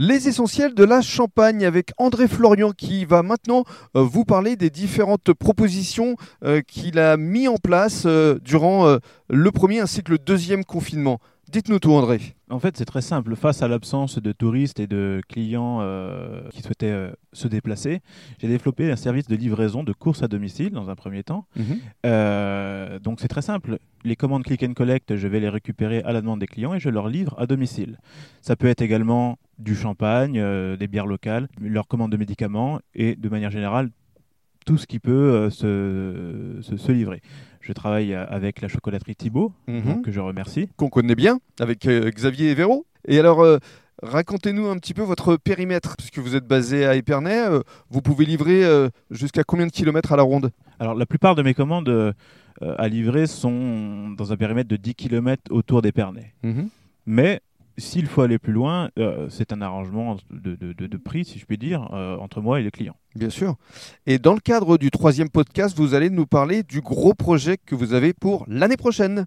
Les essentiels de la Champagne avec André Florian qui va maintenant euh, vous parler des différentes propositions euh, qu'il a mis en place euh, durant le premier ainsi que le deuxième confinement. Dites-nous tout André. En fait, c'est très simple. Face à l'absence de touristes et de clients euh, qui souhaitaient euh, se déplacer, j'ai développé un service de livraison de courses à domicile dans un premier temps. Euh, donc c'est très simple. Les commandes click and collect, je vais les récupérer à la demande des clients et je leur livre à domicile. Ça peut être également du champagne, des bières locales, leurs commandes de médicaments et de manière générale tout ce qui peut euh, se, se- se livrer. Je travaille euh, avec la chocolaterie Thibault, Mhm. que je remercie. Qu'on connaît bien avec euh, Xavier et Véro. Et alors, euh, racontez-nous un petit peu votre périmètre, puisque vous êtes basé à Épernay. euh, vous pouvez livrer jusqu'à combien de kilomètres à la ronde? Alors, la plupart de mes commandes à livrer sont dans un périmètre de 10 km autour d'Épernay. Mais s'il faut aller plus loin, euh, c'est un arrangement de, prix, si je puis dire, euh, entre moi et le client. Bien sûr. Et dans le cadre du troisième podcast, vous allez nous parler du gros projet que vous avez pour l'année prochaine.